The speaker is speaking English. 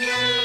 Yeah.